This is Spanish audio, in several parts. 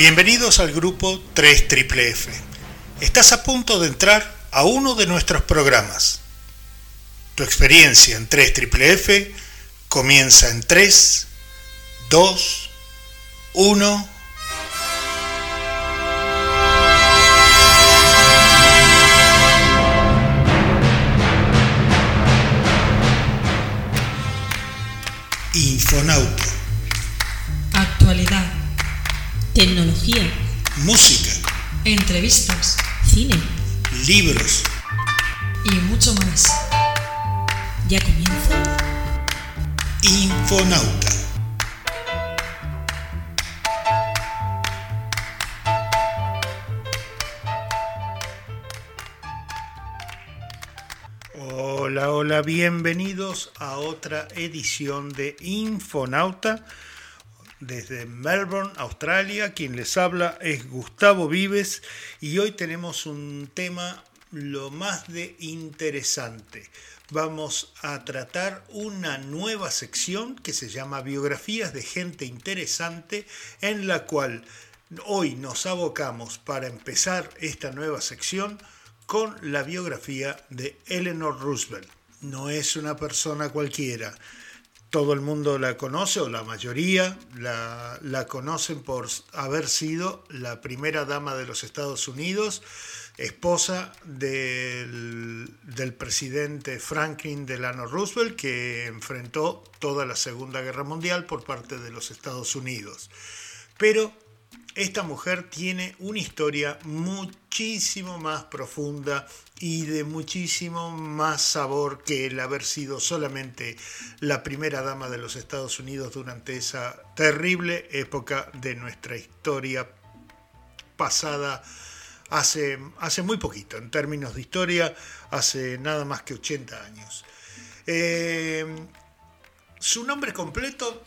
Bienvenidos al grupo 3 F. Estás a punto de entrar a uno de nuestros programas. Tu experiencia en 3 F comienza en 3, 2, 1. Infonauta. Tecnología. Música. Entrevistas. Cine. Libros. Y mucho más. ¿Ya comienza? Infonauta. Hola, hola, bienvenidos a otra edición de Infonauta desde Melbourne, Australia. Quien les habla es Gustavo Vives y hoy tenemos un tema lo más de interesante. Vamos a tratar una nueva sección que se llama Biografías de gente interesante en la cual hoy nos abocamos para empezar esta nueva sección con la biografía de Eleanor Roosevelt. No es una persona cualquiera todo el mundo la conoce, o la mayoría la, la, conocen por haber sido la primera dama de los Estados Unidos, esposa del, del, presidente Franklin Delano Roosevelt, que enfrentó toda la Segunda Guerra Mundial por parte de los Estados Unidos. Pero esta mujer tiene una historia muchísimo más profunda y de muchísimo más sabor que el haber sido solamente la primera dama de los Estados Unidos durante esa terrible época de nuestra historia pasada hace, hace muy poquito, en términos de historia, hace nada más que 80 años. Eh, su nombre completo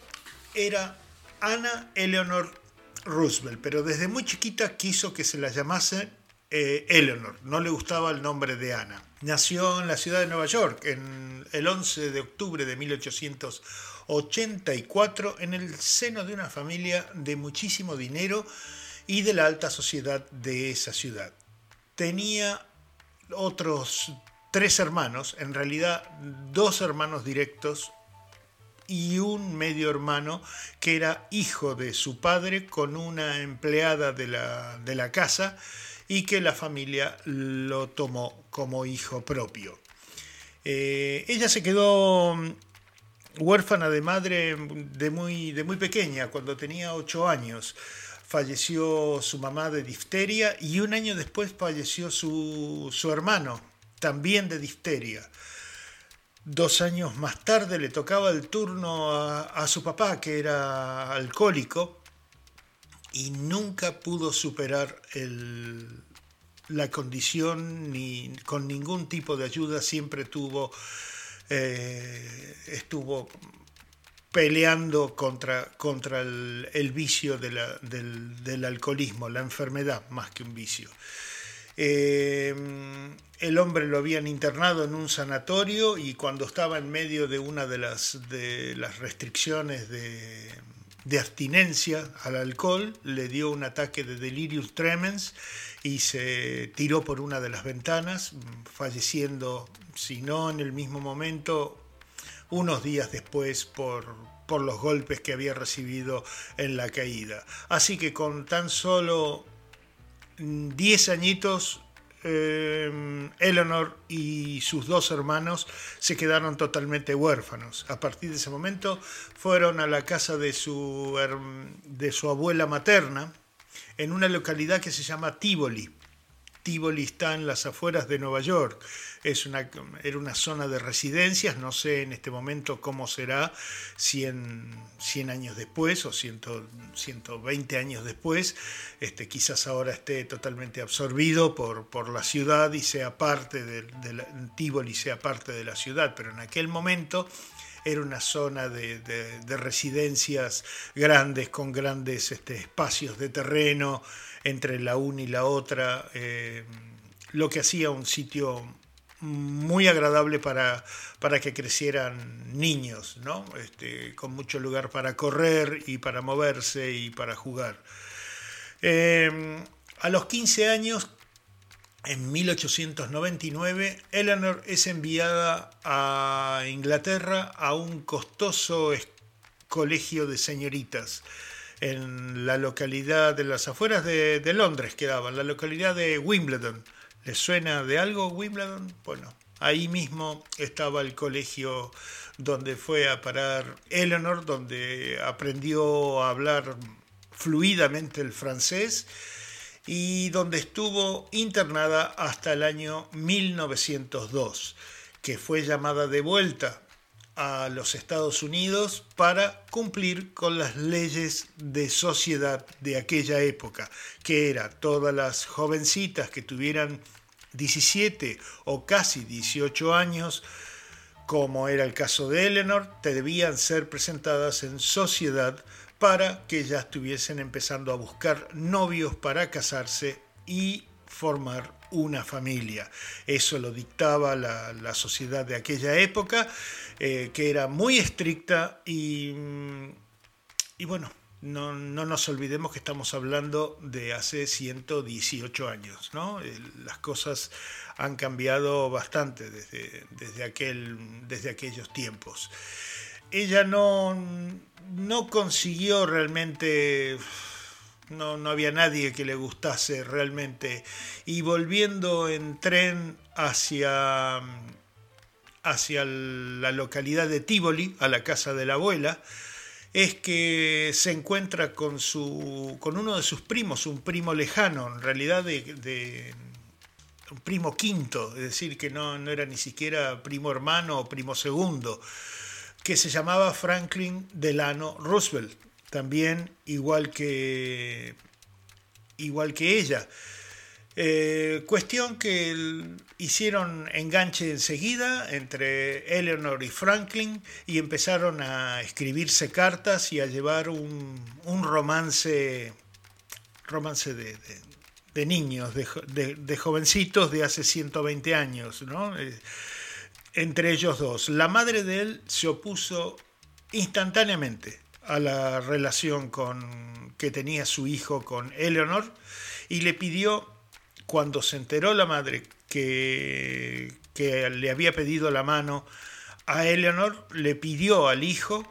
era Anna Eleanor Roosevelt, pero desde muy chiquita quiso que se la llamase eh, Eleanor, no le gustaba el nombre de Ana. Nació en la ciudad de Nueva York en el 11 de octubre de 1884 en el seno de una familia de muchísimo dinero y de la alta sociedad de esa ciudad. Tenía otros tres hermanos, en realidad dos hermanos directos y un medio hermano que era hijo de su padre con una empleada de la, de la casa y que la familia lo tomó como hijo propio. Eh, ella se quedó mm, huérfana de madre de muy, de muy pequeña, cuando tenía ocho años. Falleció su mamá de difteria y un año después falleció su, su hermano, también de difteria. Dos años más tarde le tocaba el turno a, su papá, que era alcohólico, y nunca pudo superar la condición ni con ningún tipo de ayuda, siempre tuvo, eh, estuvo peleando contra, contra el, vicio del, alcoholismo, la enfermedad más que un vicio. Eh, el hombre lo habían internado en un sanatorio y cuando estaba en medio de una de las, restricciones de, abstinencia al alcohol, le dio un ataque de delirium tremens y se tiró por una de las ventanas, falleciendo, si no en el mismo momento, unos días después por, por los golpes que había recibido en la caída. Así que con tan solo 10 añitos eh, Eleanor y sus dos hermanos se quedaron totalmente huérfanos. A partir de ese momento fueron a la casa de su, de su abuela materna en una localidad que se llama Tivoli. Tivoli está en las afueras de Nueva York. Es una, era una zona de residencias, no sé en este momento cómo será 100, 100 años después o 120 años después. Este, quizás ahora esté totalmente absorbido por, por la ciudad y sea parte de, de Tivoli sea parte de la ciudad, pero en aquel momento era una zona de, residencias grandes, con grandes este, espacios de terreno entre la una y la otra, eh, lo que hacía un sitio muy agradable para, para que crecieran niños, ¿no? Este, con mucho lugar para correr y para moverse y para jugar. Em, a los 15 años, en 1899, Eleanor es enviada a Inglaterra a un costoso colegio de señoritas en la localidad de las afueras de, Londres quedaba, en la localidad de Wimbledon. ¿Les suena de algo Wimbledon? Bueno, ahí mismo estaba el colegio donde fue a parar Eleanor, donde aprendió a hablar fluidamente el francés y donde estuvo internada hasta el año 1902, que fue llamada de vuelta a los Estados Unidos para cumplir con las leyes de sociedad de aquella época, que era todas las jovencitas que tuvieran 17 o casi 18 años, como era el caso de Eleanor, debían ser presentadas en sociedad para que ya estuviesen empezando a buscar novios para casarse y formar una familia. Eso lo dictaba la, sociedad de aquella época, eh, que era muy estricta y, mm, y bueno, no, nos olvidemos que estamos hablando de hace 118 años, ¿no? Las cosas han cambiado bastante desde, desde, aquel, desde aquellos tiempos. Ella no, no consiguió realmente, no, no había nadie que le gustase realmente. Y volviendo en tren hacia, hacia la localidad de Tivoli, a la casa de la abuela, es que se encuentra con, su, con uno de sus primos, un primo lejano, en realidad de, un primo quinto, es decir, que no, no, era ni siquiera primo hermano o primo segundo, que se llamaba Franklin Delano Roosevelt, también igual que, igual que ella. Eh, cuestión que hicieron enganche enseguida entre Eleanor y Franklin y empezaron a escribirse cartas y a llevar un, romance, romance de, niños, de, jovencitos de hace 120 años. ¿no? Eh, entre ellos dos. La madre de él se opuso instantáneamente a la relación con, que tenía su hijo con Eleanor y le pidió, cuando se enteró la madre que, le había pedido la mano a Eleanor, le pidió al hijo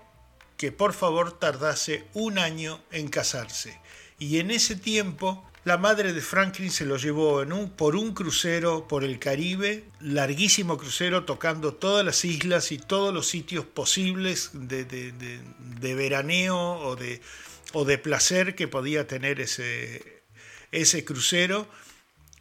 que por favor tardase un año en casarse. Y en ese tiempo la madre de Franklin se lo llevó en un, por un crucero por el Caribe, larguísimo crucero, tocando todas las islas y todos los sitios posibles de, de, veraneo o de, placer que podía tener ese crucero,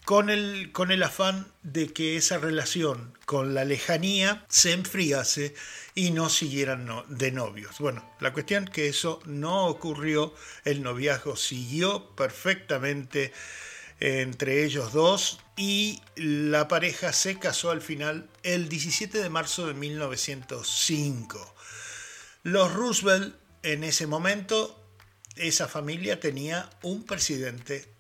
con el, con el afán de que esa relación con la lejanía se enfriase y no siguieran de novios. Bueno, la cuestión que eso no ocurrió, el noviazgo siguió perfectamente entre ellos dos y la pareja se casó al final el 17 de marzo de 1905. Los Roosevelt en ese momento, esa familia tenía un presidente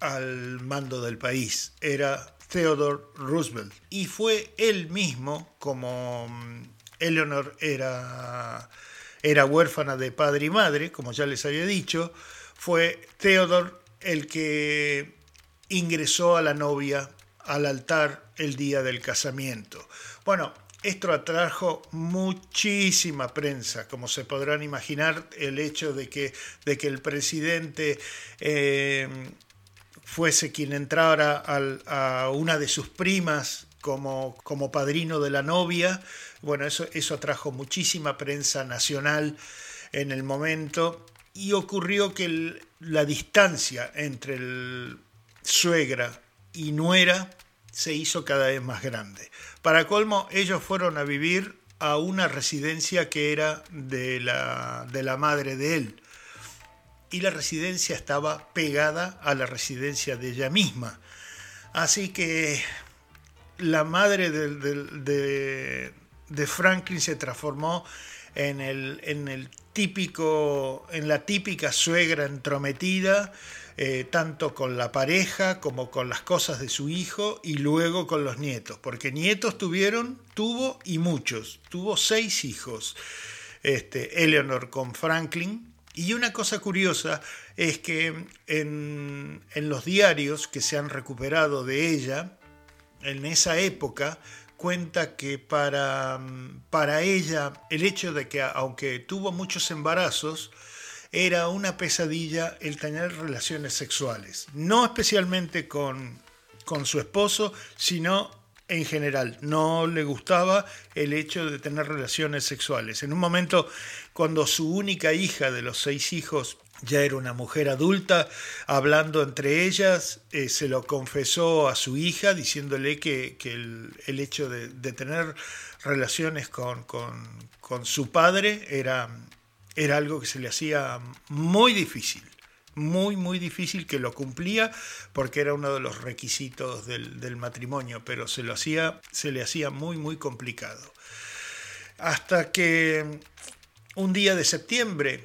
al mando del país, era Theodore Roosevelt, y fue él mismo como Eleanor era, era huérfana de padre y madre, como ya les había dicho, fue Theodore el que ingresó a la novia al altar el día del casamiento. Bueno, esto atrajo muchísima prensa, como se podrán imaginar, el hecho de que, de que el presidente eh, fuese quien entrara a una de sus primas como, como padrino de la novia, bueno, eso, eso atrajo muchísima prensa nacional en el momento y ocurrió que la distancia entre el suegra y nuera se hizo cada vez más grande. Para colmo, ellos fueron a vivir a una residencia que era de la, de la madre de él. Y la residencia estaba pegada a la residencia de ella misma. Así que la madre de, de Franklin se transformó en el, en el típico, en la típica suegra entrometida, eh, tanto con la pareja como con las cosas de su hijo y luego con los nietos, porque nietos tuvieron, tuvo y muchos, tuvo seis hijos. Este, Eleanor con Franklin, Y una cosa curiosa es que en, los diarios que se han recuperado de ella, en esa época, cuenta que para, para ella el hecho de que aunque tuvo muchos embarazos, era una pesadilla el tener relaciones sexuales. No especialmente con, con su esposo, sino en general. No le gustaba el hecho de tener relaciones sexuales. En un momento, cuando su única hija de los seis hijos ya era una mujer adulta, hablando entre ellas, eh, se lo confesó a su hija, diciéndole que, el, hecho de, tener relaciones con, su padre era algo que se le hacía muy difícil muy, muy difícil que lo cumplía porque era uno de los requisitos del, matrimonio, pero se, lo hacía, se le hacía muy, muy complicado. Hasta que un día de septiembre,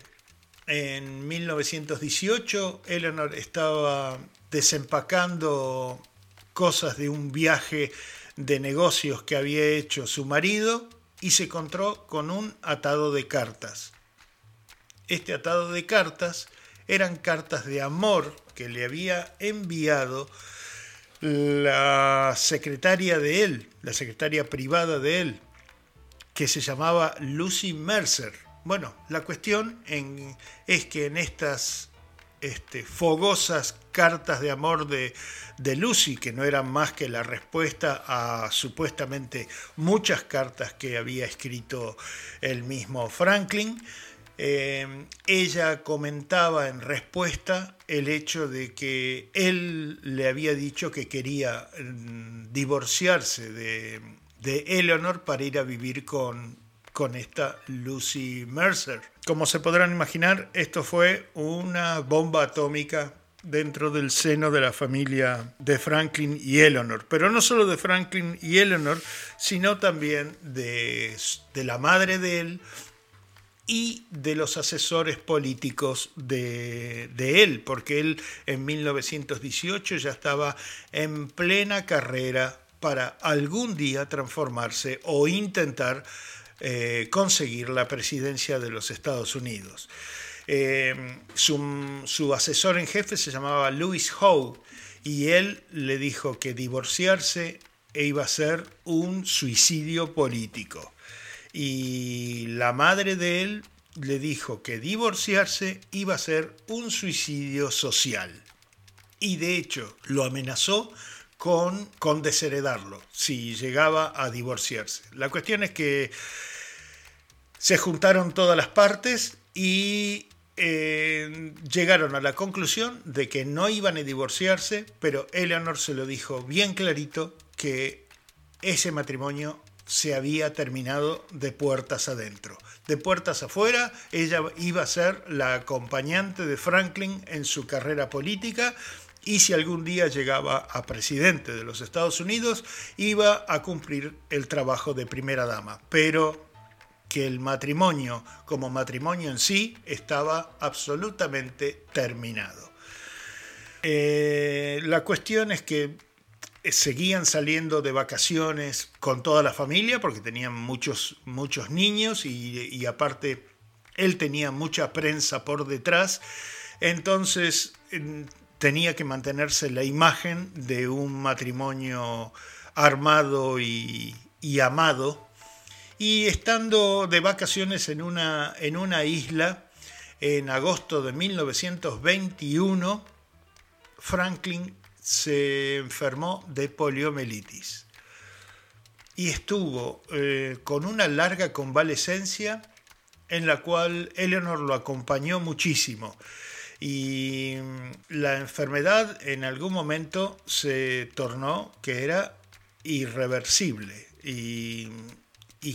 en 1918, Eleanor estaba desempacando cosas de un viaje de negocios que había hecho su marido y se encontró con un atado de cartas. Este atado de cartas eran cartas de amor que le había enviado la secretaria de él, la secretaria privada de él, que se llamaba Lucy Mercer. Bueno, la cuestión es que en estas este, fogosas cartas de amor de, de, Lucy, que no eran más que la respuesta a supuestamente muchas cartas que había escrito el mismo Franklin, eh, ella comentaba en respuesta el hecho de que él le había dicho que quería mm, divorciarse de, Eleanor para ir a vivir con, con esta Lucy Mercer. Como se podrán imaginar, esto fue una bomba atómica dentro del seno de la familia de Franklin y Eleanor, pero no solo de Franklin y Eleanor, sino también de, de la madre de él, y de los asesores políticos de, él, porque él en 1918 ya estaba en plena carrera para algún día transformarse o intentar eh, conseguir la presidencia de los Estados Unidos. Eh, su, su, asesor en jefe se llamaba Louis Howe y él le dijo que divorciarse iba a ser un suicidio político y la madre de él le dijo que divorciarse iba a ser un suicidio social. Y de hecho lo amenazó con, con desheredarlo si llegaba a divorciarse. La cuestión es que se juntaron todas las partes y eh, llegaron a la conclusión de que no iban a divorciarse, pero Eleanor se lo dijo bien clarito que ese matrimonio se había terminado de puertas adentro. De puertas afuera, ella iba a ser la acompañante de Franklin en su carrera política y si algún día llegaba a presidente de los Estados Unidos, iba a cumplir el trabajo de primera dama. Pero que el matrimonio como matrimonio en sí estaba absolutamente terminado. Eh, la cuestión es que seguían saliendo de vacaciones con toda la familia porque tenían muchos, muchos niños y, aparte él tenía mucha prensa por detrás, entonces tenía que mantenerse la imagen de un matrimonio armado y, amado. Y estando de vacaciones en una, en una isla, en agosto de 1921, Franklin se enfermó de poliomielitis y estuvo eh, con una larga convalecencia en la cual Eleanor lo acompañó muchísimo. Y la enfermedad en algún momento se tornó que era irreversible y,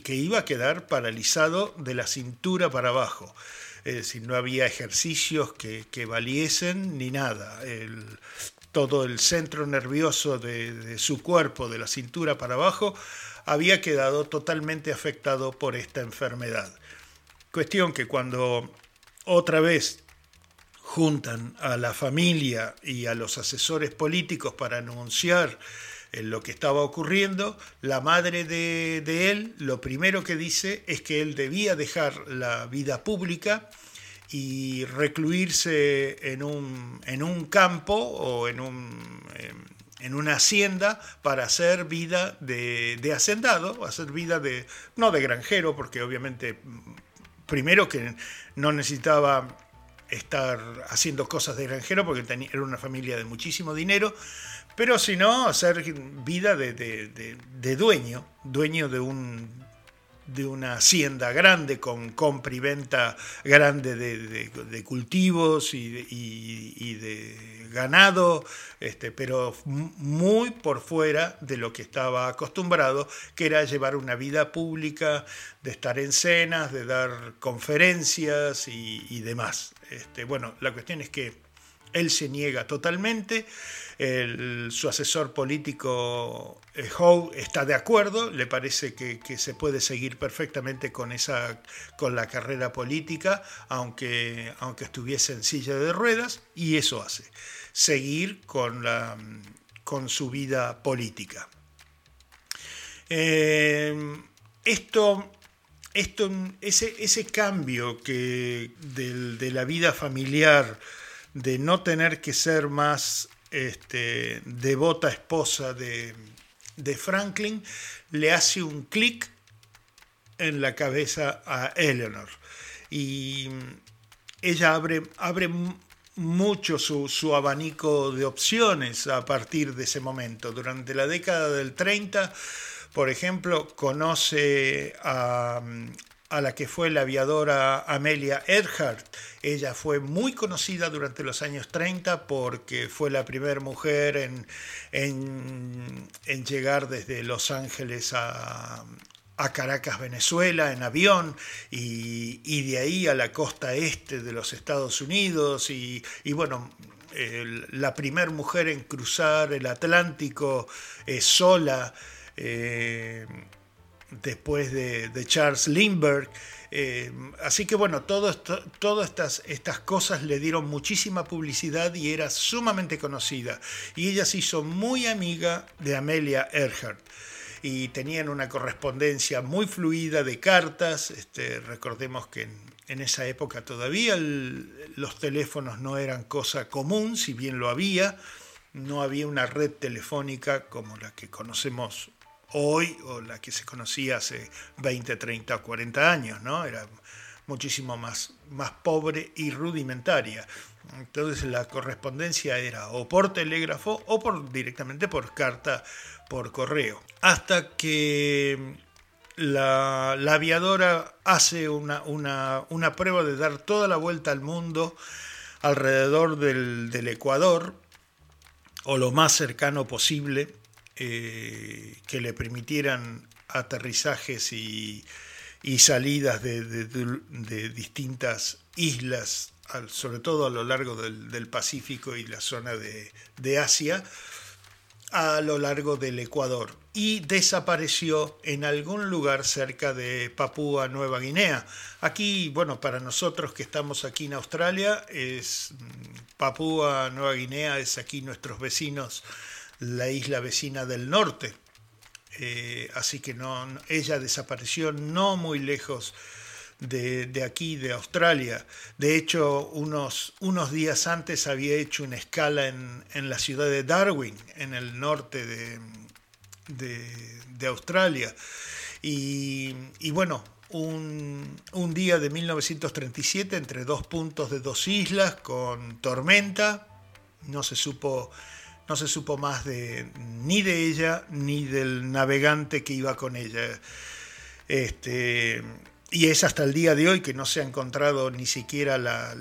que iba a quedar paralizado de la cintura para abajo. Es decir, no había ejercicios que, que valiesen ni nada. El, todo el centro nervioso de, su cuerpo, de la cintura para abajo, había quedado totalmente afectado por esta enfermedad. Cuestión que cuando otra vez juntan a la familia y a los asesores políticos para anunciar eh, lo que estaba ocurriendo, la madre de, de, él lo primero que dice es que él debía dejar la vida pública y recluirse en un, en un campo o en, un, en una hacienda para hacer vida de, de, hacendado, hacer vida de, no de granjero, porque obviamente, primero que no necesitaba estar haciendo cosas de granjero porque tenía, era una familia de muchísimo dinero, pero si no, hacer vida de, de dueño, dueño de un de una hacienda grande con compra y venta grande de, cultivos y, de ganado, este, pero muy por fuera de lo que estaba acostumbrado, que era llevar una vida pública, de estar en cenas, de dar conferencias y, demás. Este, bueno, la cuestión es que él se niega totalmente su asesor político eh, Howe está de acuerdo, le parece que, se puede seguir perfectamente con, esa, con la carrera política, aunque, aunque estuviese en silla de ruedas, y eso hace, seguir con, la, con su vida política. Eh, esto, esto, ese, ese cambio que de la vida familiar, de no tener que ser más este, devota esposa de, Franklin, le hace un clic en la cabeza a Eleanor. Y ella abre, abre mucho su, su, abanico de opciones a partir de ese momento. Durante la década del 30, por ejemplo, conoce a, a la que fue la aviadora Amelia Earhart. Ella fue muy conocida durante los años 30 porque fue la primera mujer en, en, llegar desde Los Ángeles a, Caracas, Venezuela, en avión, y, de ahí a la costa este de los Estados Unidos, y, bueno, la primera mujer en cruzar el Atlántico eh, sola. Eh, después de, Charles Lindbergh. Eh, así que bueno, todas estas, cosas le dieron muchísima publicidad y era sumamente conocida. Y ella se hizo muy amiga de Amelia Earhart. Y tenían una correspondencia muy fluida de cartas. Este, recordemos que en, esa época todavía los teléfonos no eran cosa común, si bien lo había. No había una red telefónica como la que conocemos hoy o la que se conocía hace 20, 30 o 40 años, ¿no? Era muchísimo más, más pobre y rudimentaria. Entonces la correspondencia era o por telégrafo o por, directamente por carta por correo. Hasta que la, aviadora hace una, una, prueba de dar toda la vuelta al mundo alrededor del, del Ecuador o lo más cercano posible eh, que le permitieran aterrizajes y, salidas de, distintas islas, sobre todo a lo largo del, Pacífico y la zona de, Asia, a lo largo del Ecuador y desapareció en algún lugar cerca de Papúa Nueva Guinea. Aquí, bueno, para nosotros que estamos aquí en Australia, es mm, Papúa Nueva Guinea es aquí nuestros vecinos la isla vecina del norte. Eh, así que no, ella desapareció no muy lejos de, aquí, de Australia. De hecho, unos, unos, días antes había hecho una escala en, la ciudad de Darwin, en el norte de, de, Australia. Y, bueno, un, un, día de 1937 entre dos puntos de dos islas con tormenta, no se supo no se supo más de, ni de ella ni del navegante que iba con ella. Este, y es hasta el día de hoy que no se ha encontrado ni siquiera la,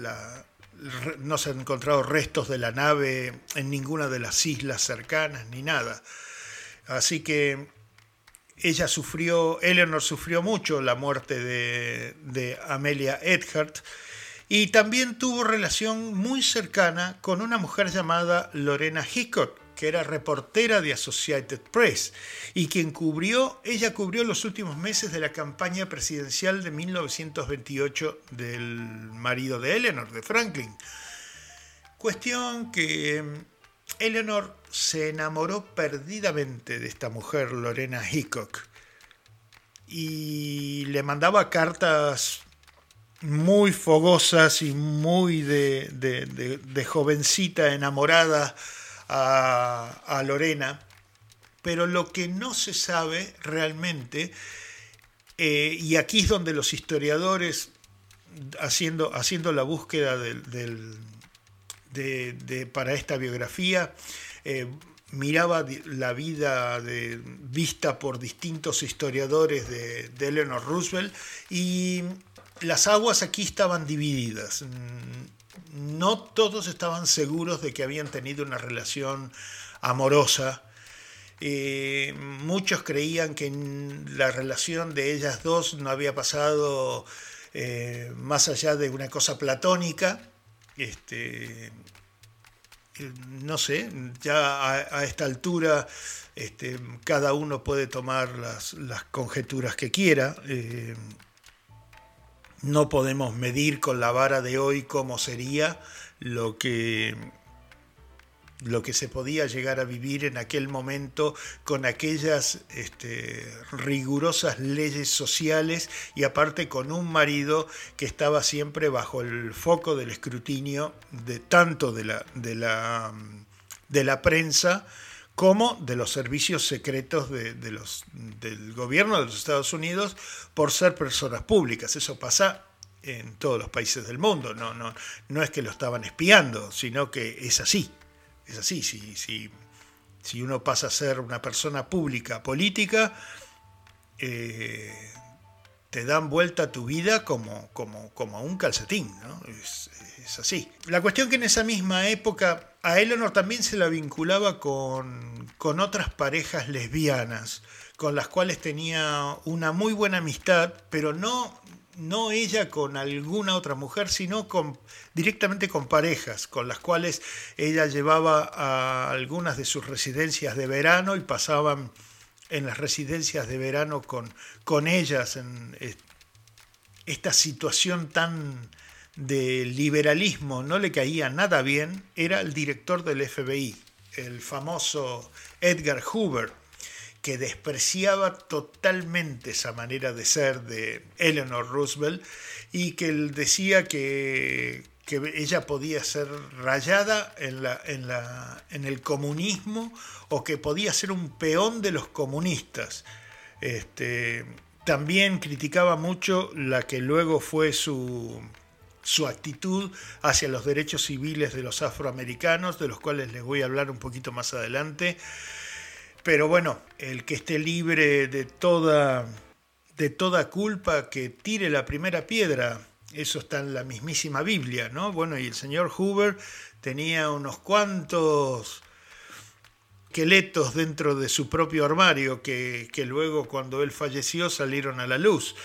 no se han encontrado restos de la nave en ninguna de las islas cercanas ni nada. Así que ella sufrió, Eleanor sufrió mucho la muerte de, de Amelia Earhart y también tuvo relación muy cercana con una mujer llamada Lorena Hickok, que era reportera de Associated Press y quien cubrió, ella cubrió los últimos meses de la campaña presidencial de 1928 del marido de Eleanor, de Franklin. Cuestión que em, Eleanor se enamoró perdidamente de esta mujer, Lorena Hickok, y le mandaba cartas muy fogosas y muy de, jovencita enamorada a, Lorena, pero lo que no se sabe realmente, eh, y aquí es donde los historiadores, haciendo, haciendo la búsqueda de, para esta biografía, eh, miraba la vida de, vista por distintos historiadores de, Eleanor Roosevelt y las aguas aquí estaban divididas. Mm, no todos estaban seguros de que habían tenido una relación amorosa. Eh, muchos creían que la relación de ellas dos no había pasado eh, más allá de una cosa platónica. Este, no sé, ya a, esta altura este, cada uno puede tomar las, conjeturas que quiera. Eh, no podemos medir con la vara de hoy cómo sería lo que lo que se podía llegar a vivir en aquel momento con aquellas este, rigurosas leyes sociales y aparte con un marido que estaba siempre bajo el foco del escrutinio de tanto de la, de la, de la prensa como de los servicios secretos del gobierno de los Estados Unidos por ser personas públicas. Eso pasa en todos los países del mundo, no, no, no es que lo estaban espiando, sino que es así. Es así, si, si, si uno pasa a ser una persona pública, política, eh, te dan vuelta tu vida como, como, como un calcetín, ¿no? Es, así. La cuestión que en esa misma época a Eleanor también se la vinculaba con, con otras parejas lesbianas, con las cuales tenía una muy buena amistad, pero no no ella con alguna otra mujer, sino directamente con parejas, con las cuales ella llevaba a algunas de sus residencias de verano y pasaban en las residencias de verano con, con ellas en esta situación tan de liberalismo no le caía nada bien, era el director del FBI, el famoso Edgar Hoover, que despreciaba totalmente esa manera de ser de Eleanor Roosevelt y que él decía que, ella podía ser rayada en, la, en, la, en, el comunismo o que podía ser un peón de los comunistas. Este, también criticaba mucho la que luego fue su, su actitud hacia los derechos civiles de los afroamericanos, de los cuales les voy a hablar un poquito más adelante. Pero bueno, el que esté libre de toda, de toda culpa, que tire la primera piedra. Eso está en la mismísima Biblia, ¿no? Bueno, y el señor Hoover tenía unos cuantos esqueletos dentro de su propio armario que, luego cuando él falleció salieron a la luz.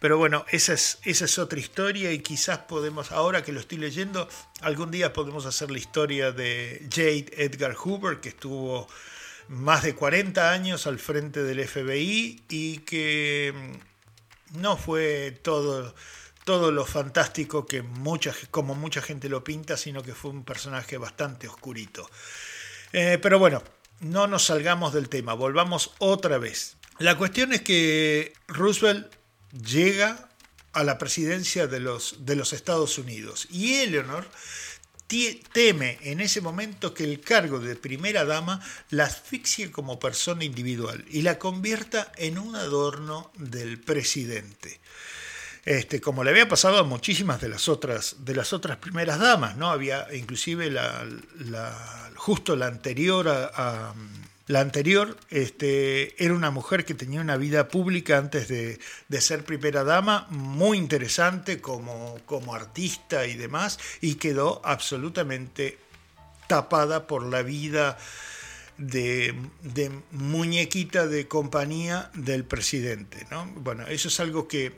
Pero bueno, esa es, otra historia y quizás podemos, ahora que lo estoy leyendo, algún día podemos hacer la historia de Jade Edgar Hoover, que estuvo más de 40 años al frente del FBI y que mm, no fue todo, todo lo fantástico que mucha, como mucha gente lo pinta, sino que fue un personaje bastante oscurito. Eh, pero bueno, no nos salgamos del tema, volvamos otra vez. La cuestión es que Roosevelt llega a la presidencia de los, de los Estados Unidos y Eleanor teme en ese momento que el cargo de primera dama la asfixie como persona individual y la convierta en un adorno del presidente. Este, como le había pasado a muchísimas de las otras, de las otras primeras damas, ¿no? Había inclusive la, justo la anterior a la anterior este, era una mujer que tenía una vida pública antes de, ser primera dama, muy interesante como, como artista y demás, y quedó absolutamente tapada por la vida de, muñequita de compañía del presidente. ¿no? Bueno, eso es algo que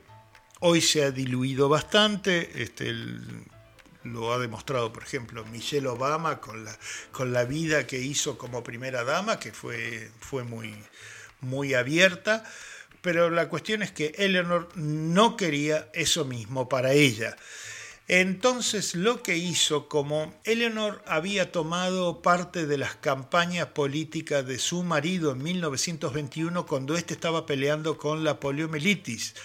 hoy se ha diluido bastante. Este, lo ha demostrado, por ejemplo, Michelle Obama con la, con la vida que hizo como primera dama, que fue, fue muy, muy abierta. Pero la cuestión es que Eleanor no quería eso mismo para ella. Entonces lo que hizo, como Eleanor había tomado parte de las campañas políticas de su marido en 1921 cuando éste estaba peleando con la poliomielitis,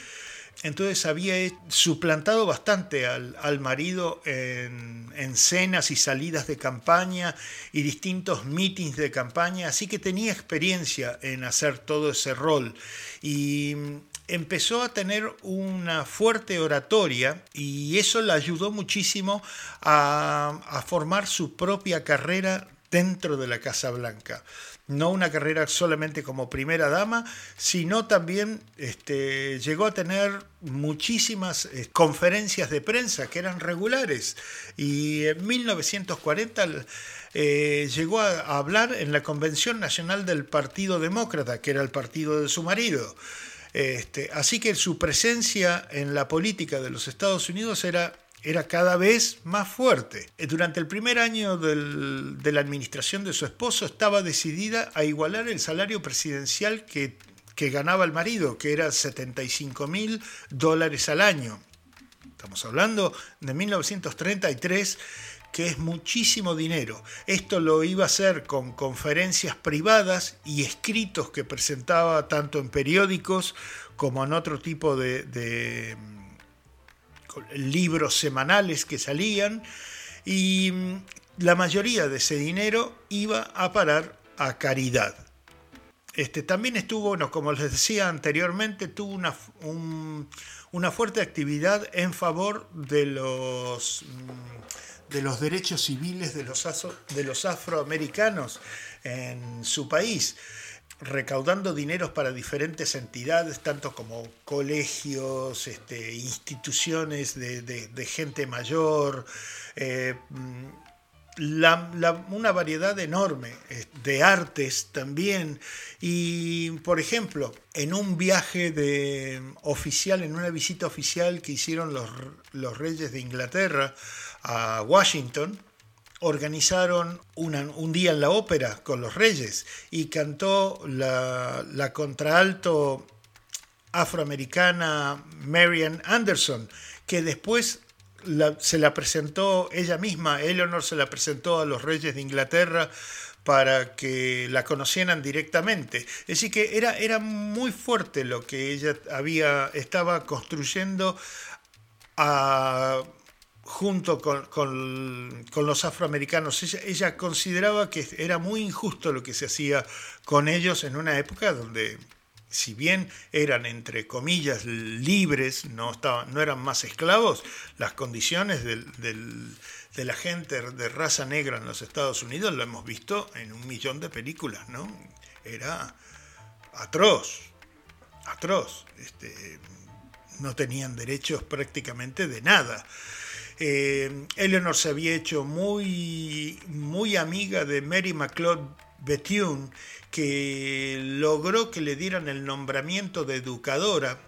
entonces había suplantado bastante al, marido en, en, cenas y salidas de campaña y distintos meetings de campaña, así que tenía experiencia en hacer todo ese rol. Y empezó a tener una fuerte oratoria y eso le ayudó muchísimo a formar su propia carrera dentro de la Casa Blanca no una carrera solamente como primera dama, sino también este, llegó a tener muchísimas eh, conferencias de prensa que eran regulares. Y en 1940 eh, llegó a, hablar en la Convención Nacional del Partido Demócrata, que era el partido de su marido. Este, así que su presencia en la política de los Estados Unidos era era cada vez más fuerte. Eh, durante el primer año de la administración de su esposo estaba decidida a igualar el salario presidencial que, que ganaba el marido, que era 75 mil dólares al año. Estamos hablando de 1933 que es muchísimo dinero. Esto lo iba a hacer con conferencias privadas y escritos que presentaba tanto en periódicos como en otro tipo de, libros semanales que salían y mm, la mayoría de ese dinero iba a parar a caridad. Este, también estuvo, como les decía anteriormente, tuvo una, una fuerte actividad en favor de los, mm, de los derechos civiles de los, de los afroamericanos en su país recaudando dineros para diferentes entidades, tanto como colegios, este, instituciones de, gente mayor, eh, una variedad enorme de artes también. Y, por ejemplo, en un viaje de oficial, en una visita oficial que hicieron los reyes de Inglaterra a Washington, organizaron un día en la ópera con los reyes y cantó la, contraalto afroamericana Marian Anderson, que después se la presentó ella misma, Eleanor se la presentó a los reyes de Inglaterra para que la conocieran directamente. Es decir, que era, era muy fuerte lo que ella había, estaba construyendo a junto con, los afroamericanos. Ella, consideraba que era muy injusto lo que se hacía con ellos en una época donde, si bien eran, entre comillas, libres, no, no eran más esclavos, las condiciones de la gente de raza negra en los Estados Unidos lo hemos visto en un millón de películas, ¿no? Era atroz, atroz. Este, no tenían derechos prácticamente de nada. Eh, Eleanor se había hecho muy, muy amiga de Mary McLeod Bethune, que logró que le dieran el nombramiento de educadora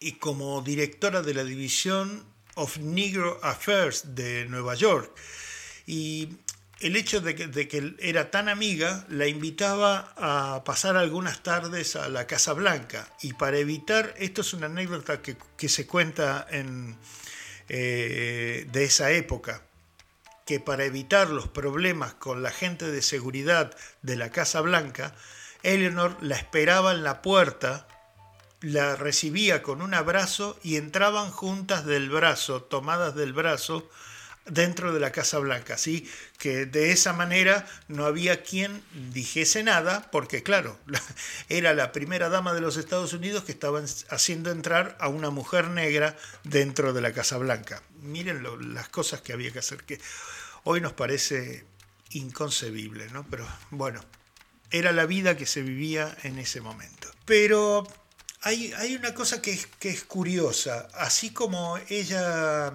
y como directora de la división of Negro Affairs de Nueva York. Y el hecho de que, era tan amiga la invitaba a pasar algunas tardes a la Casa Blanca. Y para evitar, esto es una anécdota que se cuenta en, eh, de esa época, que para evitar los problemas con la gente de seguridad de la Casa Blanca, Eleanor la esperaba en la puerta, la recibía con un abrazo y entraban juntas del brazo, tomadas del brazo, dentro de la Casa Blanca, así que de esa manera no había quien dijese nada, porque claro, era la primera dama de los Estados Unidos que estaban haciendo entrar a una mujer negra dentro de la Casa Blanca. Miren las cosas que había que hacer, que hoy nos parece inconcebible, ¿no? Pero bueno, era la vida que se vivía en ese momento. Pero hay, una cosa que es curiosa, así como ella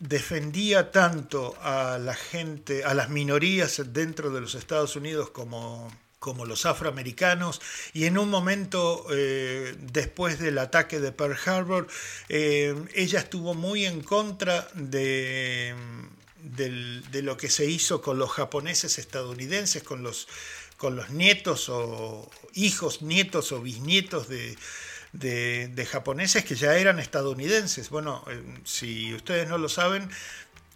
defendía tanto a la gente, a las minorías dentro de los Estados Unidos como, como los afroamericanos, y en un momento eh, después del ataque de Pearl Harbor, eh, ella estuvo muy en contra de, de, lo que se hizo con los japoneses estadounidenses, con los, con los nietos o hijos, nietos o bisnietos de, de, japoneses que ya eran estadounidenses. Bueno, eh, si ustedes no lo saben,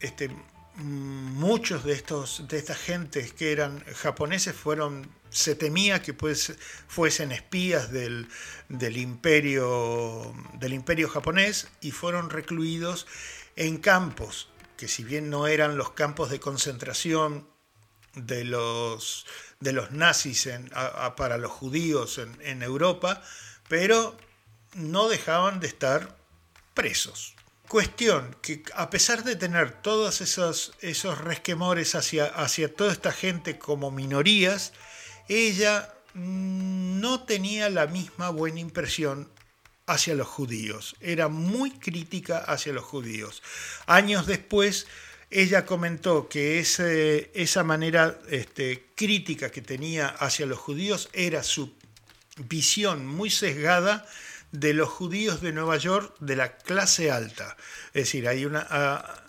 este, muchos de estos de estas gentes que eran japoneses fueron se temía que pues, fuesen espías del, del, imperio, del imperio japonés y fueron recluidos en campos, que si bien no eran los campos de concentración de los, de los nazis para los judíos en Europa, pero no dejaban de estar presos. Cuestión que a pesar de tener todos esos, esos resquemores hacia, hacia toda esta gente como minorías, ella no tenía la misma buena impresión hacia los judíos. Era muy crítica hacia los judíos. Años después, ella comentó que esa manera este, crítica que tenía hacia los judíos era su visión muy sesgada de los judíos de Nueva York de la clase alta. Es decir, hay una, ah,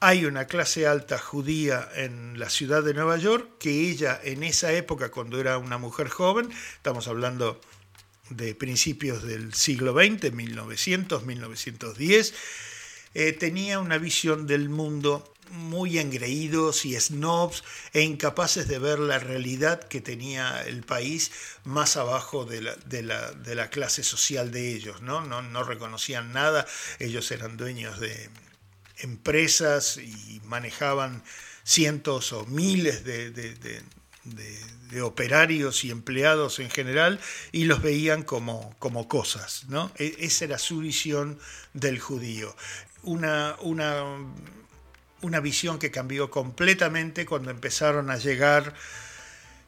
hay una clase alta judía en la ciudad de Nueva York que ella en esa época, cuando era una mujer joven, estamos hablando de principios del siglo XX, 1900, 1910, eh, tenía una visión del mundo muy engreídos y snobs e incapaces de ver la realidad que tenía el país más abajo de la, de la, de la clase social de ellos. ¿no? No, no reconocían nada, ellos eran dueños de empresas y manejaban cientos o miles de, de, de, operarios y empleados en general y los veían como, como cosas. ¿no? E, esa era su visión del judío. Una, una una visión que cambió completamente cuando empezaron a llegar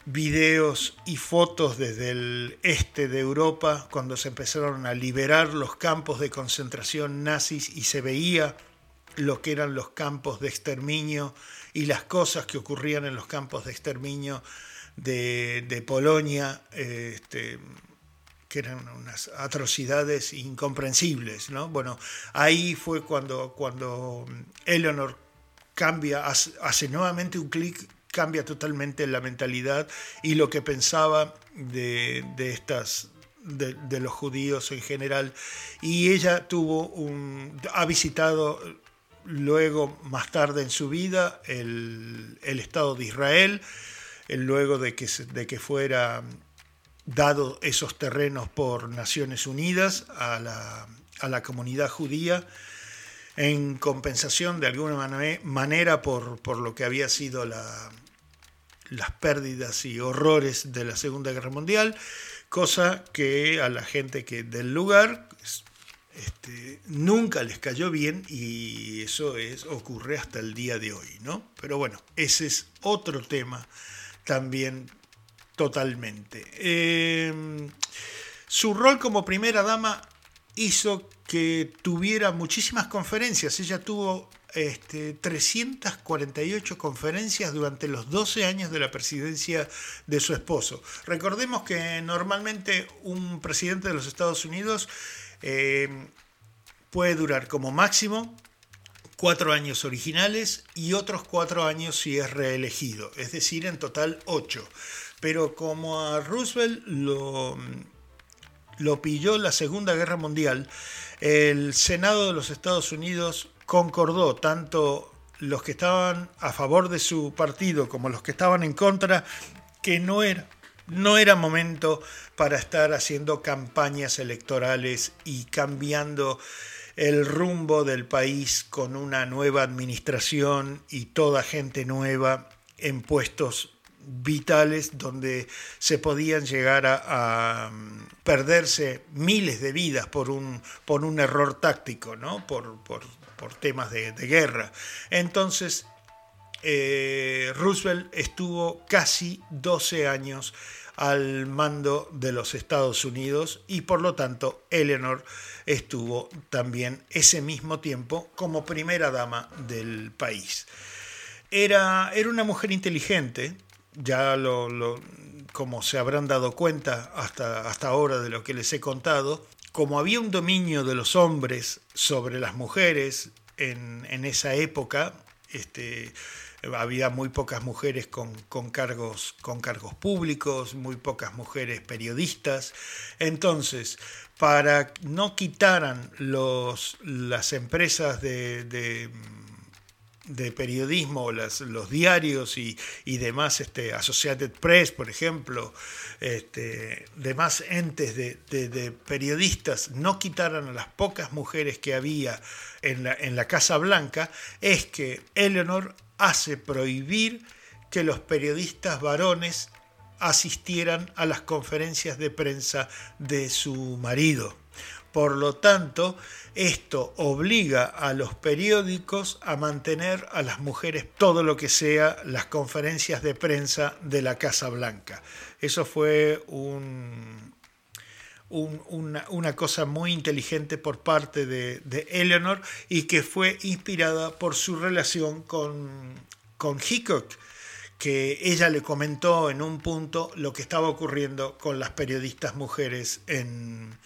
videos y fotos desde el este de Europa, cuando se empezaron a liberar los campos de concentración nazis y se veía lo que eran los campos de exterminio y las cosas que ocurrían en los campos de exterminio de, Polonia, este, que eran unas atrocidades incomprensibles. ¿no? Bueno, ahí fue cuando, cuando Eleanor cambia, hace, nuevamente un clic, cambia totalmente la mentalidad y lo que pensaba de, estas de, los judíos en general. Y ella tuvo ha visitado luego, más tarde en su vida, el, Estado de Israel, luego de que, de que fuera dado esos terrenos por Naciones Unidas a la, a la comunidad judía en compensación de alguna manera por, lo que había sido la, las pérdidas y horrores de la Segunda Guerra Mundial, cosa que a la gente que del lugar este, nunca les cayó bien y eso es, ocurre hasta el día de hoy, ¿no? Pero bueno, ese es otro tema también totalmente. Em, su rol como primera dama hizo que tuviera muchísimas conferencias. Ella tuvo este, 348 conferencias durante los 12 años de la presidencia de su esposo. Recordemos que normalmente un presidente de los Estados Unidos eh, puede durar como máximo cuatro años originales y otros cuatro años si es reelegido, es decir, en total ocho. Pero como a Roosevelt lo lo pilló la Segunda Guerra Mundial, el Senado de los Estados Unidos concordó, tanto los que estaban a favor de su partido como los que estaban en contra, que no era, no era momento para estar haciendo campañas electorales y cambiando el rumbo del país con una nueva administración y toda gente nueva en puestos vitales donde se podían llegar a, perderse miles de vidas por un, por un error táctico, ¿no? por, temas de, guerra. Entonces, eh, Roosevelt estuvo casi 12 años al mando de los Estados Unidos y por lo tanto Eleanor estuvo también ese mismo tiempo como primera dama del país. Era, era una mujer inteligente, ya lo, como se habrán dado cuenta hasta, hasta ahora de lo que les he contado, como había un dominio de los hombres sobre las mujeres en, esa época, este, había muy pocas mujeres con, cargos, con cargos públicos, muy pocas mujeres periodistas. Entonces, para no quitaran los, las empresas de periodismo, las, los diarios y, demás, este, Associated Press, por ejemplo, este, demás entes de, periodistas no quitaran a las pocas mujeres que había en la, en la Casa Blanca, es que Eleanor hace prohibir que los periodistas varones asistieran a las conferencias de prensa de su marido. Por lo tanto, esto obliga a los periódicos a mantener a las mujeres todo lo que sea las conferencias de prensa de la Casa Blanca. Eso fue una, cosa muy inteligente por parte de, Eleanor y que fue inspirada por su relación con, con Hickok que ella le comentó en un punto lo que estaba ocurriendo con las periodistas mujeres en,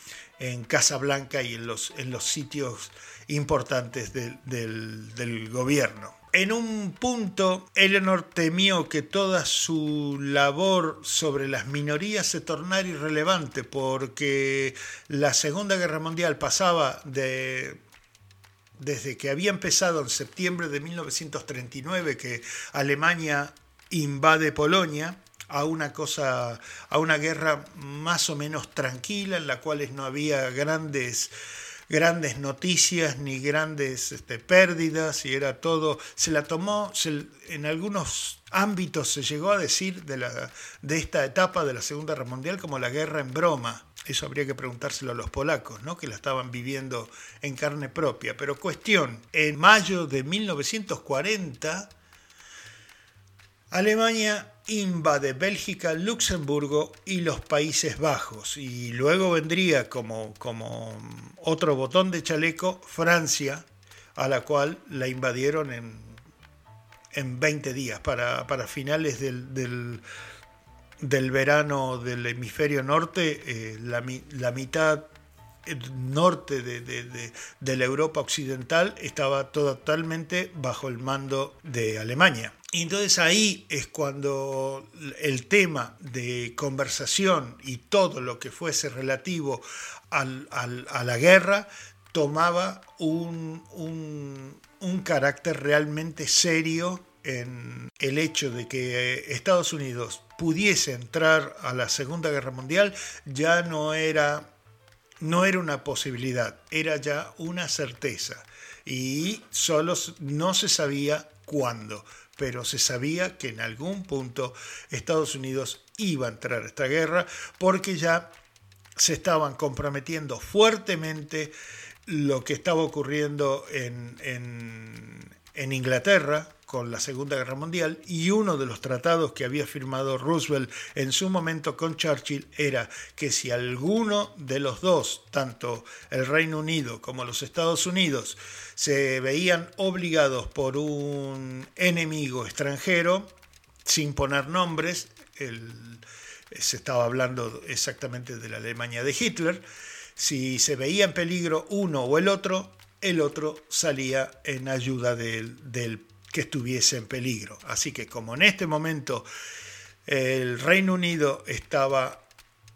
en Casablanca y en los, en los sitios importantes del, gobierno. En un punto, Eleanor temió que toda su labor sobre las minorías se tornara irrelevante porque la Segunda Guerra Mundial pasaba de desde que había empezado en septiembre de 1939 que Alemania invade Polonia a una cosa, a una guerra más o menos tranquila, en la cual no había grandes grandes noticias ni grandes este, pérdidas y era todo, se la tomó, en algunos ámbitos se llegó a decir de, la, de esta etapa de la Segunda Guerra Mundial como la guerra en broma. Eso habría que preguntárselo a los polacos, ¿no? que la estaban viviendo en carne propia. Pero cuestión, en mayo de 1940, Alemania invade Bélgica, Luxemburgo y los Países Bajos. Y luego vendría como, como otro botón de chaleco Francia, a la cual la invadieron en, en 20 días, para, para del, del, del, verano del hemisferio norte, eh, la, la, mitad norte de, de, de, la Europa occidental estaba totalmente bajo el mando de Alemania. Y entonces ahí es cuando el tema de conversación y todo lo que fuese relativo al, a la guerra tomaba un, un, carácter realmente serio en el hecho de que Estados Unidos pudiese entrar a la Segunda Guerra Mundial ya no era, no era una posibilidad, era ya una certeza. Y solo no se sabía cuándo pero se sabía que en algún punto Estados Unidos iba a entrar a esta guerra porque ya se estaban comprometiendo fuertemente lo que estaba ocurriendo en, en Inglaterra, con la Segunda Guerra Mundial y uno de los tratados que había firmado Roosevelt en su momento con Churchill era que si alguno de los dos, tanto el Reino Unido como los Estados Unidos, se veían obligados por un enemigo extranjero, sin poner nombres, se estaba hablando exactamente de la Alemania de Hitler, si se veía en peligro uno o el otro, el otro salía en ayuda del, del que estuviese en peligro. Así que como en este momento el Reino Unido estaba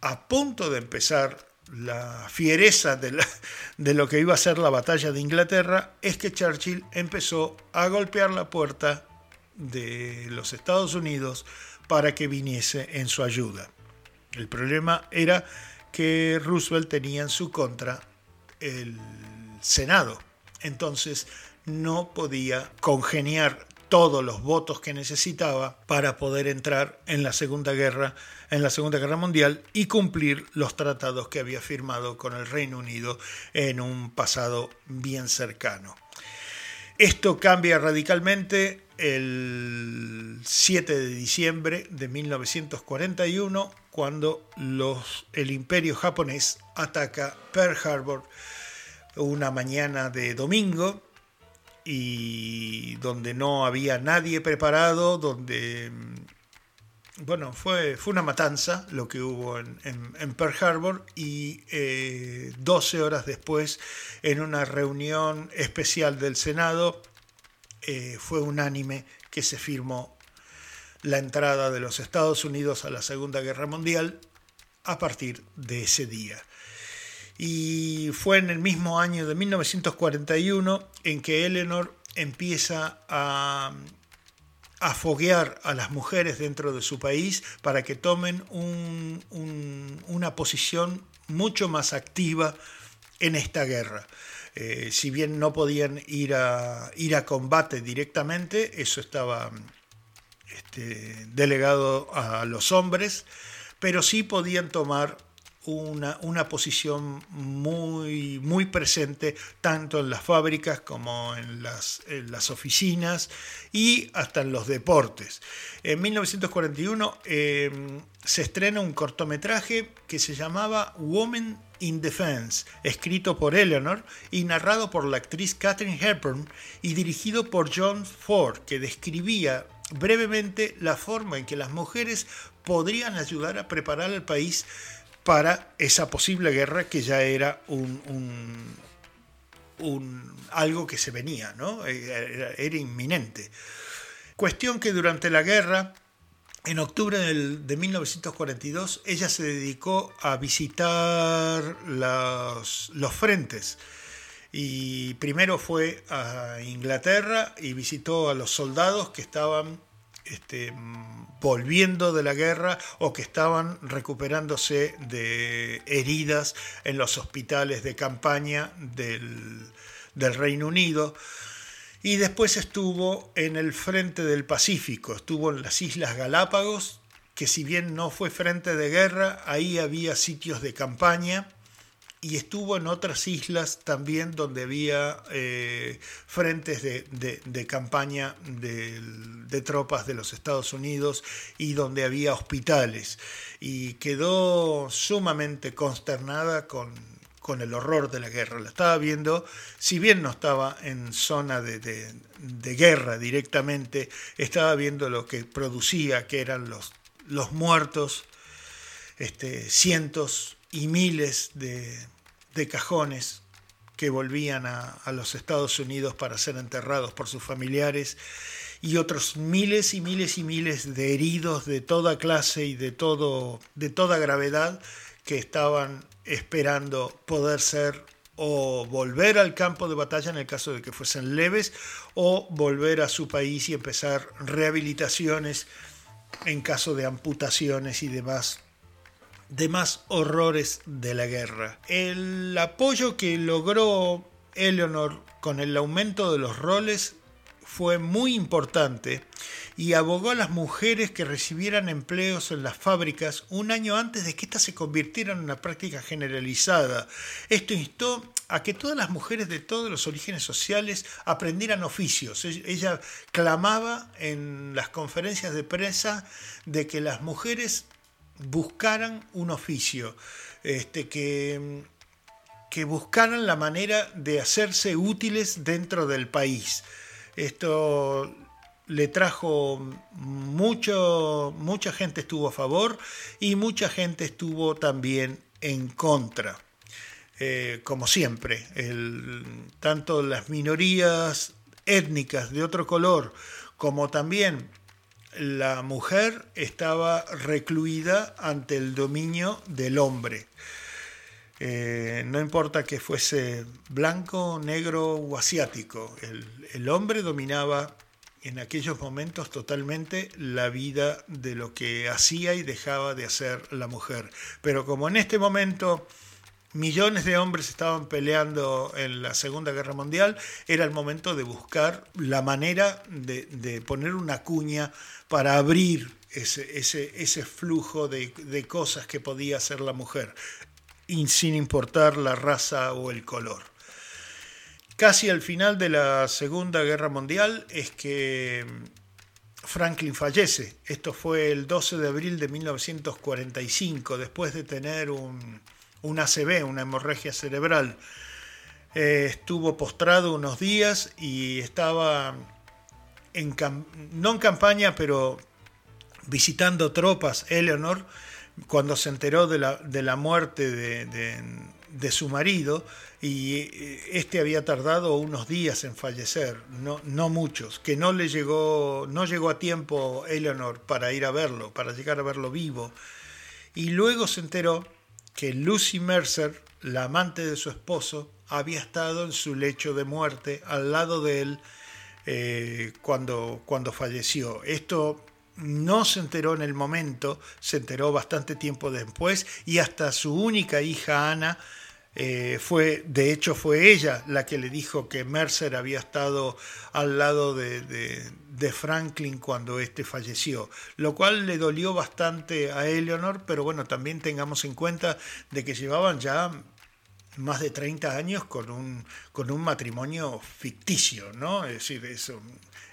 a punto de empezar la fiereza de, lo que iba a ser la batalla de Inglaterra, es que Churchill empezó a golpear la puerta de los Estados Unidos para que viniese en su ayuda. El problema era que Roosevelt tenía en su contra el Senado. Entonces no podía congeniar todos los votos que necesitaba para poder entrar en la Segunda Guerra, en la Segunda Guerra Mundial y cumplir los tratados que había firmado con el Reino Unido en un pasado bien cercano. Esto cambia radicalmente el 7 de diciembre de 1941 cuando el imperio japonés ataca Pearl Harbor una mañana de domingo y donde no había nadie preparado, donde, bueno, fue, fue una matanza lo que hubo en, Pearl Harbor y 12 eh, horas después, en una reunión especial del Senado, eh, fue unánime que se firmó la entrada de los Estados Unidos a la Segunda Guerra Mundial a partir de ese día y fue en el mismo año de 1941 en que Eleanor empieza a, a foguear a las mujeres dentro de su país para que tomen una posición mucho más activa en esta guerra. Eh, si bien no podían ir a, ir a combate directamente, eso estaba este, delegado a los hombres, pero sí podían tomar una, una, posición muy, muy presente tanto en las fábricas como en las, las, oficinas y hasta en los deportes. En 1941 em, se estrena un cortometraje que se llamaba Woman in Defense, escrito por Eleanor y narrado por la actriz Catherine Hepburn y dirigido por John Ford, que describía brevemente la forma en que las mujeres podrían ayudar a preparar al país para esa posible guerra que ya era un, algo que se venía, ¿no? era, inminente. Cuestión que durante la guerra, en octubre de 1942, ella se dedicó a visitar los, los frentes. Y primero fue a Inglaterra y visitó a los soldados que estaban este, volviendo de la guerra o que estaban recuperándose de heridas en los hospitales de campaña del, Reino Unido. Y después estuvo en el frente del Pacífico, estuvo en las Islas Galápagos, que si bien no fue frente de guerra, ahí había sitios de campaña y estuvo en otras islas también donde había eh, frentes de, campaña de, tropas de los Estados Unidos y donde había hospitales. Y quedó sumamente consternada con, con el horror de la guerra. La estaba viendo, si bien no estaba en zona de, guerra directamente, estaba viendo lo que producía, que eran los, los muertos, este, cientos y miles de, de cajones que volvían a, los Estados Unidos para ser enterrados por sus familiares y otros miles y miles y miles de heridos de toda clase y de, todo, de toda gravedad que estaban esperando poder ser o volver al campo de batalla en el caso de que fuesen leves o volver a su país y empezar rehabilitaciones en caso de amputaciones y demás demás horrores de la guerra. El apoyo que logró Eleanor con el aumento de los roles fue muy importante y abogó a las mujeres que recibieran empleos en las fábricas un año antes de que éstas se convirtieran en una práctica generalizada. Esto instó a que todas las mujeres de todos los orígenes sociales aprendieran oficios. Ella clamaba en las conferencias de prensa de que las mujeres buscaran un oficio, este, que, que buscaran la manera de hacerse útiles dentro del país. Esto le trajo mucho, mucha gente estuvo a favor y mucha gente estuvo también en contra. Eh, como siempre, tanto las minorías étnicas de otro color como también la mujer estaba recluida ante el dominio del hombre. Eh, no importa que fuese blanco, negro o asiático, el, hombre dominaba en aquellos momentos totalmente la vida de lo que hacía y dejaba de hacer la mujer. Pero como en este momento millones de hombres estaban peleando en la Segunda Guerra Mundial, era el momento de buscar la manera de, de poner una cuña para abrir ese, ese, flujo de, cosas que podía hacer la mujer, sin importar la raza o el color. Casi al final de la Segunda Guerra Mundial es que Franklin fallece. Esto fue el 12 de abril de 1945, después de tener un, un ACV, una hemorragia cerebral. Eh, estuvo postrado unos días y estaba no en campaña, pero visitando tropas, Eleanor, cuando se enteró de la, de la muerte de, su marido, y eh, este había tardado unos días en fallecer, no, no muchos, que no le llegó, no llegó a tiempo Eleanor para ir a verlo, para llegar a verlo vivo. Y luego se enteró que Lucy Mercer, la amante de su esposo, había estado en su lecho de muerte al lado de él eh, cuando, cuando falleció. Esto no se enteró en el momento, se enteró bastante tiempo después y hasta su única hija Ana eh, fue, de hecho fue ella la que le dijo que Mercer había estado al lado de, de, Franklin cuando éste falleció, lo cual le dolió bastante a Eleanor, pero bueno, también tengamos en cuenta de que llevaban ya más de 30 años con un, con un matrimonio ficticio, ¿no? Es decir, eso,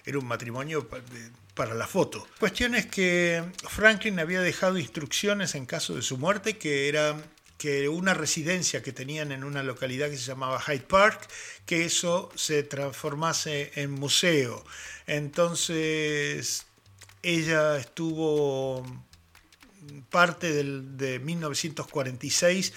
era un matrimonio para la foto. Cuestión es que Franklin había dejado instrucciones en caso de su muerte que era que una residencia que tenían en una localidad que se llamaba Hyde Park, que eso se transformase en museo. Entonces ella estuvo parte del, de 1946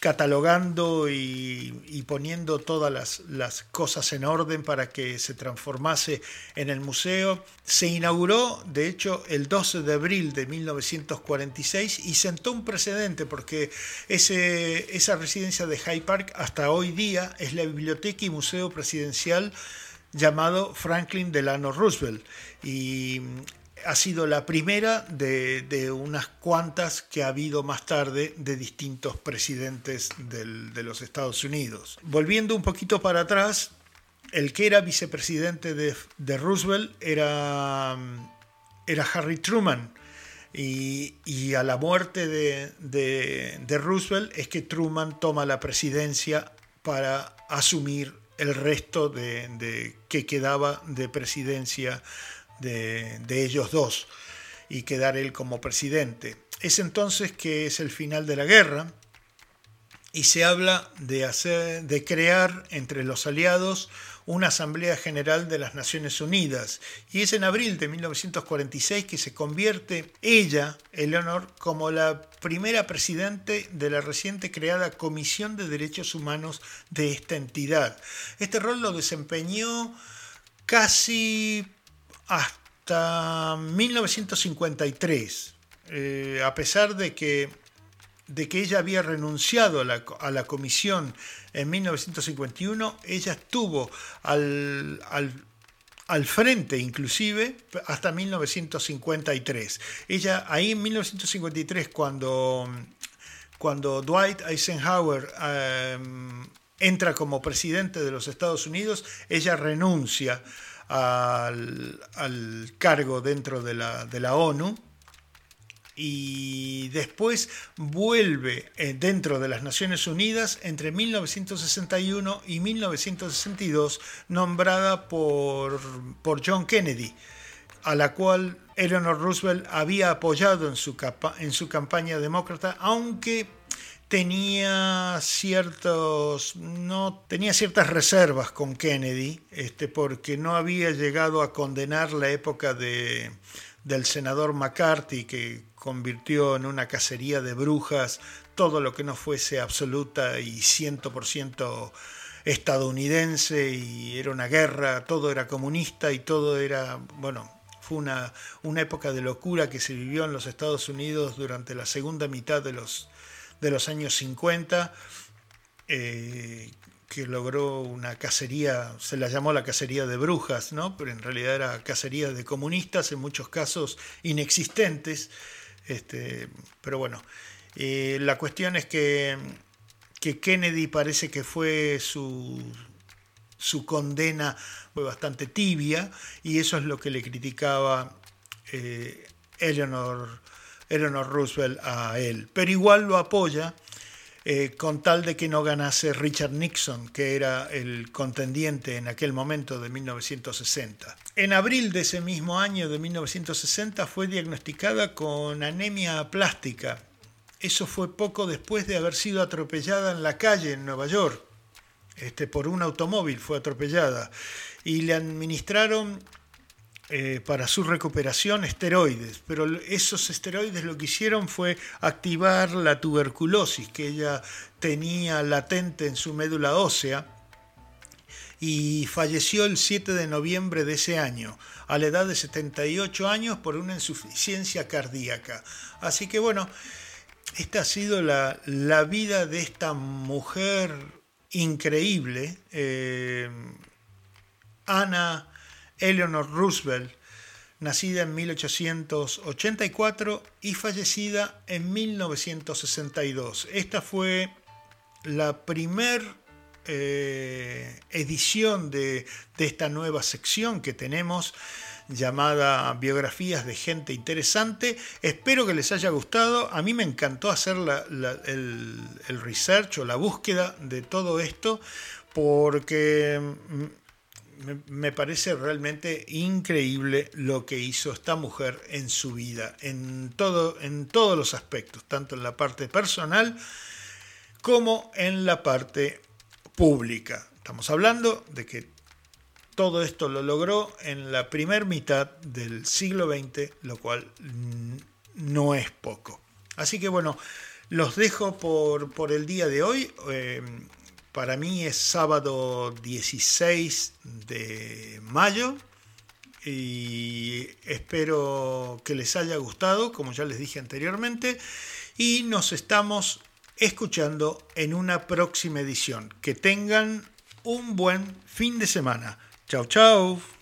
catalogando y, poniendo todas las, cosas en orden para que se transformase en el museo. Se inauguró, de hecho, el 12 de abril de 1946 y sentó un precedente porque esa residencia de Hyde Park hasta hoy día es la biblioteca y museo presidencial llamado Franklin Delano Roosevelt. Y ha sido la primera de, unas cuantas que ha habido más tarde de distintos presidentes de los Estados Unidos. Volviendo un poquito para atrás, el que era vicepresidente de, Roosevelt era, Harry Truman. Y, a la muerte de, Roosevelt es que Truman toma la presidencia para asumir el resto de, que quedaba de presidencia de, ellos dos y quedar él como presidente. Es entonces que es el final de la guerra y se habla de, hacer, de crear entre los aliados una Asamblea General de las Naciones Unidas. Y es en abril de 1946 que se convierte ella, Eleanor, como la primera presidente de la reciente creada Comisión de Derechos Humanos de esta entidad. Este rol lo desempeñó casi hasta 1953, eh, a pesar de que, de que ella había renunciado a la, comisión en 1951, ella estuvo al, al, frente inclusive hasta 1953. Ella ahí en 1953 cuando, cuando Dwight Eisenhower eh, entra como presidente de los Estados Unidos, ella renuncia al, cargo dentro de la, de la, ONU. Y después vuelve eh, dentro de las Naciones Unidas entre 1961 y 1962 nombrada por, por John Kennedy, a la cual Eleanor Roosevelt había apoyado en su, en su campaña demócrata, aunque tenía ciertos no tenía ciertas reservas con Kennedy este porque no había llegado a condenar la época de, del senador McCarthy que convirtió en una cacería de brujas todo lo que no fuese absoluta y 100% estadounidense y era una guerra, todo era comunista y todo era, bueno, fue una, una época de locura que se vivió en los Estados Unidos durante la segunda mitad de los de los años 50, eh, que logró una cacería, se la llamó la cacería de brujas, ¿no? pero en realidad era cacería de comunistas, en muchos casos inexistentes. Este, pero bueno, eh, la cuestión es que, que, Kennedy parece que fue su, su condena fue bastante tibia y eso es lo que le criticaba eh, Eleanor Eleanor Roosevelt a él. Pero igual lo apoya eh, con tal de que no ganase Richard Nixon, que era el contendiente en aquel momento de 1960. En abril de ese mismo año de 1960 fue diagnosticada con anemia plástica. Eso fue poco después de haber sido atropellada en la calle en Nueva York. Este, por un automóvil fue atropellada y le administraron eh, para su recuperación esteroides, pero esos esteroides lo que hicieron fue activar la tuberculosis que ella tenía latente en su médula ósea y falleció el 7 de noviembre de ese año, a la edad de 78 años por una insuficiencia cardíaca. Así que bueno, esta ha sido la, vida de esta mujer increíble, eh, Ana Eleanor Roosevelt, nacida en 1884 y fallecida en 1962. Esta fue la primer eh, edición de, esta nueva sección que tenemos llamada Biografías de Gente Interesante. Espero que les haya gustado. A mí me encantó hacer el, el research o la búsqueda de todo esto porque me parece realmente increíble lo que hizo esta mujer en su vida, en, todo, en todos los aspectos, tanto en la parte personal como en la parte pública. Estamos hablando de que todo esto lo logró en la primera mitad del siglo XX, lo cual no es poco. Así que bueno, los dejo por, por el día de hoy. Eh, para mí es sábado 16 de mayo y espero que les haya gustado, como ya les dije anteriormente, y nos estamos escuchando en una próxima edición. Que tengan un buen fin de semana. Chao, chao.